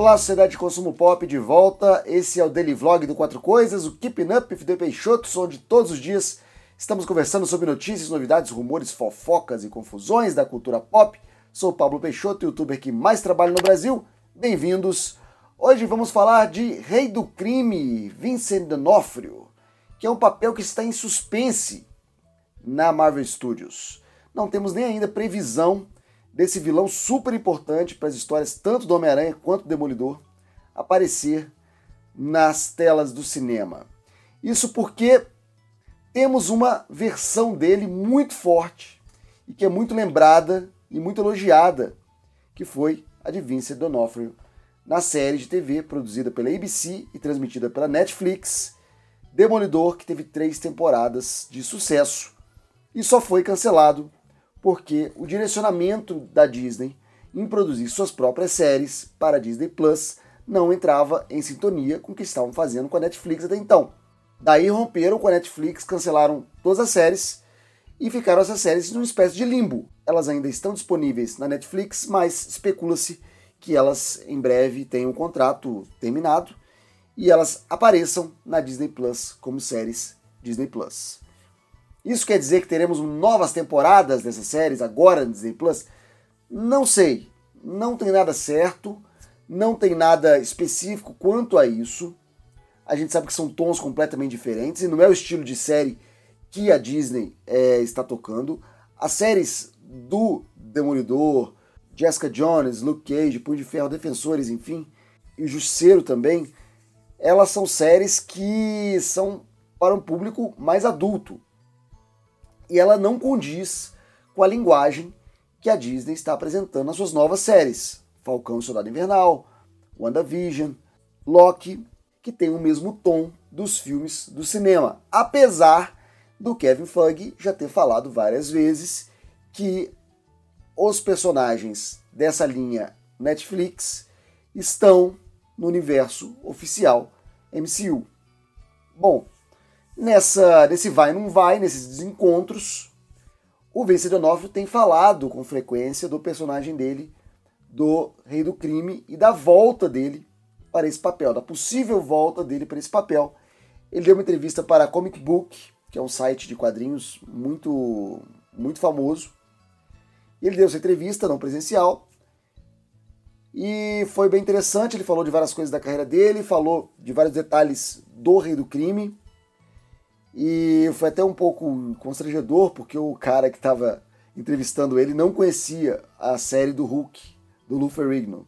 Olá, sociedade de consumo pop de volta. Esse é o Daily Vlog do Quatro Coisas, o Keeping Up the Peixoto, onde todos os dias estamos conversando sobre notícias, novidades, rumores, fofocas e confusões da cultura pop. Sou Pablo Peixoto, youtuber que mais trabalha no Brasil. Bem-vindos. Hoje vamos falar de Rei do Crime, Vincent D'Onofrio, que é um papel que está em suspense na Marvel Studios. Não temos nem ainda previsão desse vilão super importante para as histórias tanto do Homem-Aranha quanto do Demolidor aparecer nas telas do cinema. Isso porque temos uma versão dele muito forte e que é muito lembrada e muito elogiada, que foi a de Vincent D'Onofrio na série de TV produzida pela ABC e transmitida pela Netflix, Demolidor, que teve três temporadas de sucesso e só foi cancelado porque o direcionamento da Disney em produzir suas próprias séries para a Disney Plus não entrava em sintonia com o que estavam fazendo com a Netflix até então. Daí romperam com a Netflix, cancelaram todas as séries e ficaram essas séries numa espécie de limbo. Elas ainda estão disponíveis na Netflix, mas especula-se que elas em breve tenham um contrato terminado e elas apareçam na Disney Plus como séries Disney Plus. Isso quer dizer que teremos novas temporadas dessas séries agora no Disney Plus? Não sei. Não tem nada certo, não tem nada específico quanto a isso. A gente sabe que são tons completamente diferentes e não é o estilo de série que a Disney é, está tocando. As séries do Demolidor, Jessica Jones, Luke Cage, Punho de Ferro, Defensores, enfim, e o Justiceiro também, elas são séries que são para um público mais adulto e ela não condiz com a linguagem que a Disney está apresentando nas suas novas séries. Falcão e Soldado Invernal, WandaVision, Loki, que tem o mesmo tom dos filmes do cinema. Apesar do Kevin Feige já ter falado várias vezes que os personagens dessa linha Netflix estão no universo oficial MCU. Bom, Nessa, nesse vai não vai, nesses desencontros, o Vincent D'Onofrio tem falado com frequência do personagem dele, do Rei do Crime e da volta dele para esse papel, da possível volta dele para esse papel. Ele deu uma entrevista para a Comic Book, que é um site de quadrinhos muito muito famoso. Ele deu essa entrevista não presencial e foi bem interessante. Ele falou de várias coisas da carreira dele, falou de vários detalhes do Rei do Crime e foi até um pouco constrangedor, porque o cara que estava entrevistando ele não conhecia a série do Hulk, do Lou Ferrigno.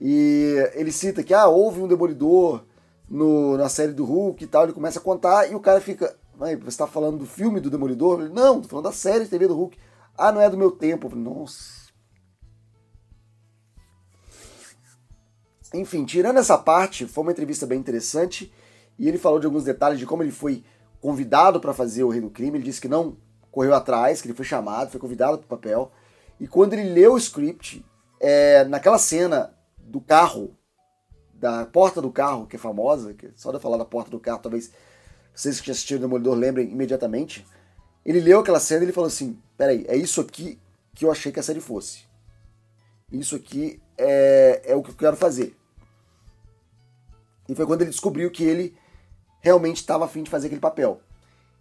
E ele cita que ah, houve um demolidor no, na série do Hulk e tal, ele começa a contar e o cara fica, você está falando do filme do Demolidor? Ele, não, estou falando da série de TV do Hulk. Ah, não é do meu tempo. Falei, Nossa. Enfim, tirando essa parte, foi uma entrevista bem interessante e ele falou de alguns detalhes de como ele foi convidado para fazer o Rei do Crime. Ele disse que não correu atrás, que ele foi chamado, foi convidado para o papel. E quando ele leu o script, é, naquela cena do carro, da porta do carro, que é famosa, que só de eu falar da porta do carro, talvez vocês que já assistiram Demolidor lembrem imediatamente. Ele leu aquela cena e ele falou assim: peraí, é isso aqui que eu achei que a série fosse. Isso aqui é, é o que eu quero fazer. E foi quando ele descobriu que ele realmente estava afim de fazer aquele papel.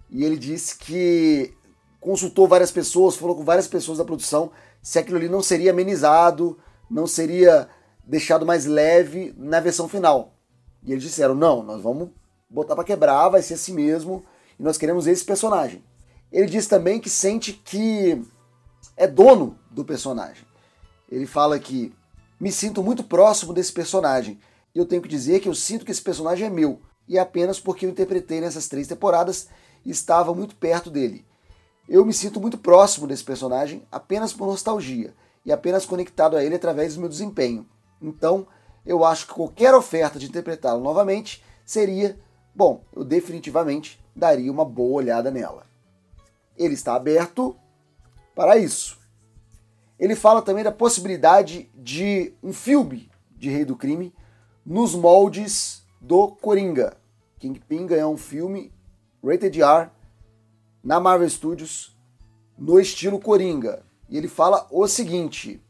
E ele disse que consultou várias pessoas, falou com várias pessoas da produção se aquilo ali não seria amenizado, não seria deixado mais leve na versão final. E eles disseram: não, nós vamos botar para quebrar, vai ser assim mesmo, e nós queremos esse personagem. Ele disse também que sente que é dono do personagem. Ele fala que me sinto muito próximo desse personagem. E eu tenho que dizer que eu sinto que esse personagem é meu e apenas porque eu interpretei nessas três temporadas e estava muito perto dele. Eu me sinto muito próximo desse personagem apenas por nostalgia e apenas conectado a ele através do meu desempenho. Então, eu acho que qualquer oferta de interpretá-lo novamente seria, bom, eu definitivamente daria uma boa olhada nela. Ele está aberto para isso. Ele fala também da possibilidade de um filme de Rei do Crime nos moldes do Coringa. Kingpin ganhou um filme rated R na Marvel Studios no estilo Coringa. E ele fala o seguinte: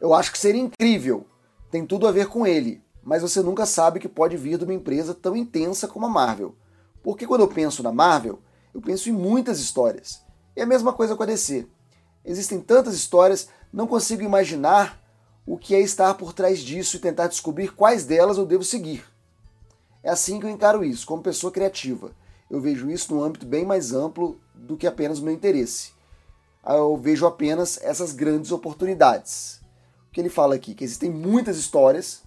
Eu acho que seria incrível, tem tudo a ver com ele, mas você nunca sabe que pode vir de uma empresa tão intensa como a Marvel. Porque quando eu penso na Marvel, eu penso em muitas histórias. E a mesma coisa com a DC. Existem tantas histórias, não consigo imaginar o que é estar por trás disso e tentar descobrir quais delas eu devo seguir. É assim que eu encaro isso, como pessoa criativa. Eu vejo isso num âmbito bem mais amplo do que apenas o meu interesse. Eu vejo apenas essas grandes oportunidades. O que ele fala aqui? Que existem muitas histórias,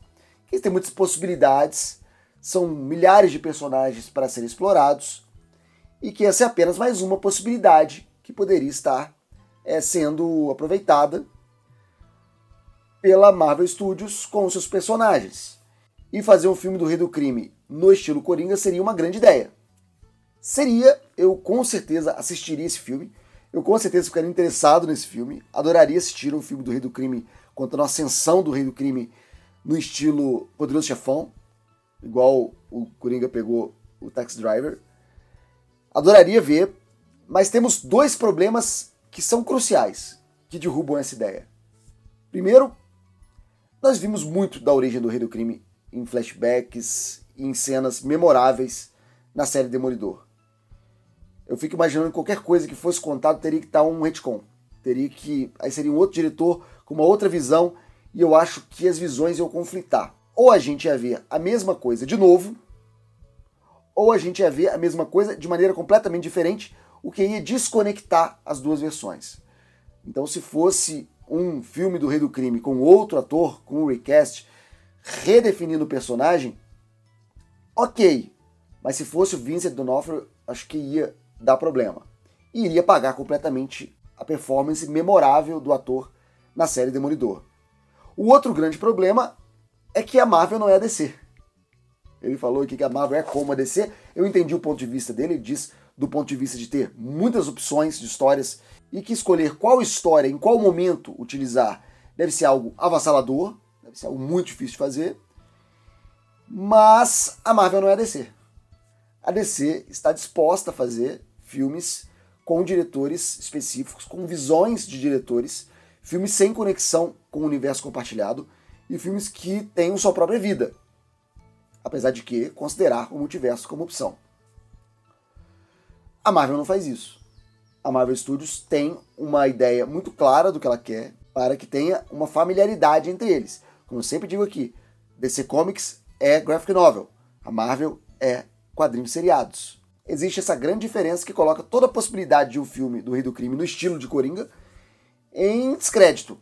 que existem muitas possibilidades, são milhares de personagens para serem explorados, e que essa é apenas mais uma possibilidade que poderia estar é, sendo aproveitada pela Marvel Studios com seus personagens. E fazer um filme do Rei do Crime no estilo Coringa seria uma grande ideia. Seria, eu com certeza assistiria esse filme, eu com certeza ficaria interessado nesse filme, adoraria assistir um filme do Rei do Crime contando a ascensão do Rei do Crime no estilo Poderoso Chefão, igual o Coringa pegou o Taxi Driver. Adoraria ver, mas temos dois problemas que são cruciais que derrubam essa ideia. Primeiro, nós vimos muito da origem do Rei do Crime em flashbacks e em cenas memoráveis na série Demolidor. Eu fico imaginando que qualquer coisa que fosse contado teria que estar um retcon. Teria que. Aí seria um outro diretor com uma outra visão, e eu acho que as visões iam conflitar. Ou a gente ia ver a mesma coisa de novo, ou a gente ia ver a mesma coisa de maneira completamente diferente, o que ia desconectar as duas versões. Então, se fosse um filme do Rei do Crime com outro ator, com um recast, redefinindo o personagem, ok. Mas se fosse o Vincent D'Onofrio, acho que ia dar problema. E iria pagar completamente a performance memorável do ator na série Demolidor. O outro grande problema é que a Marvel não é a DC. Ele falou aqui que a Marvel é como a DC. Eu entendi o ponto de vista dele, ele diz do ponto de vista de ter muitas opções de histórias e que escolher qual história, em qual momento utilizar, deve ser algo avassalador, deve ser algo muito difícil de fazer. Mas a Marvel não é a DC. A DC está disposta a fazer filmes com diretores específicos, com visões de diretores, filmes sem conexão com o universo compartilhado e filmes que tenham sua própria vida, apesar de que considerar o multiverso como opção. A Marvel não faz isso. A Marvel Studios tem uma ideia muito clara do que ela quer para que tenha uma familiaridade entre eles. Como eu sempre digo aqui, DC Comics é graphic novel, a Marvel é quadrinhos seriados. Existe essa grande diferença que coloca toda a possibilidade de um filme do Rei do Crime no estilo de Coringa em descrédito.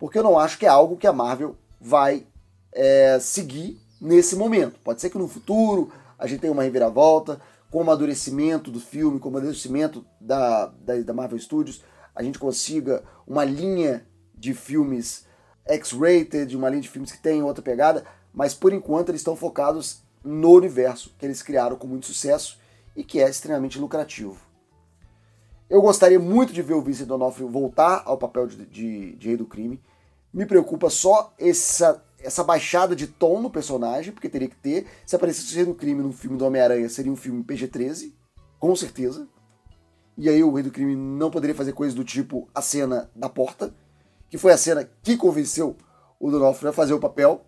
Porque eu não acho que é algo que a Marvel vai é, seguir nesse momento. Pode ser que no futuro a gente tenha uma reviravolta, com o amadurecimento do filme, com o amadurecimento da, da, da Marvel Studios, a gente consiga uma linha de filmes X-rated, uma linha de filmes que tem outra pegada, mas por enquanto eles estão focados no universo que eles criaram com muito sucesso e que é extremamente lucrativo. Eu gostaria muito de ver o Vincent D'Onofrio voltar ao papel de, de, de Rei do Crime. Me preocupa só essa essa baixada de tom no personagem, porque teria que ter. Se aparecesse o crime no filme do Homem-Aranha, seria um filme PG-13, com certeza. E aí o Rei do Crime não poderia fazer coisas do tipo a cena da porta, que foi a cena que convenceu o Donofrio a fazer o papel.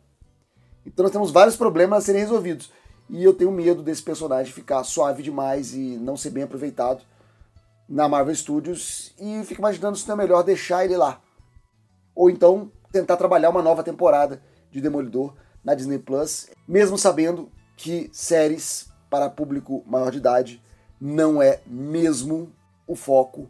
Então nós temos vários problemas a serem resolvidos. E eu tenho medo desse personagem ficar suave demais e não ser bem aproveitado na Marvel Studios. E fico imaginando se não é melhor deixar ele lá. Ou então tentar trabalhar uma nova temporada de Demolidor na Disney Plus, mesmo sabendo que séries para público maior de idade não é mesmo o foco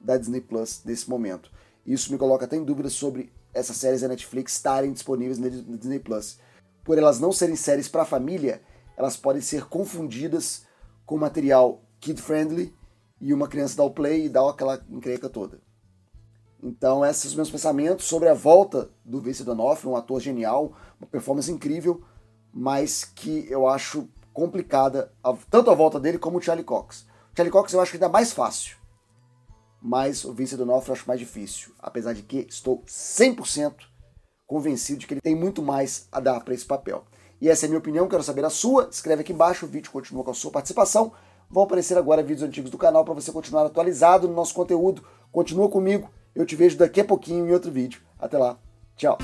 da Disney Plus nesse momento. Isso me coloca até em dúvida sobre essas séries da Netflix estarem disponíveis na Disney Plus. Por elas não serem séries para família, elas podem ser confundidas com material kid-friendly e uma criança dá o play e dá aquela encrenca toda. Então, esses são meus pensamentos sobre a volta do Vince D'Onofrio, um ator genial, uma performance incrível, mas que eu acho complicada, tanto a volta dele como o Charlie Cox. O Charlie Cox eu acho ainda mais fácil, mas o Vince D'Onofrio eu acho mais difícil, apesar de que estou 100% convencido de que ele tem muito mais a dar para esse papel. E essa é a minha opinião, quero saber a sua. Escreve aqui embaixo, o vídeo continua com a sua participação. Vão aparecer agora vídeos antigos do canal para você continuar atualizado no nosso conteúdo. Continua comigo eu te vejo daqui a pouquinho em outro vídeo. Até lá. Tchau!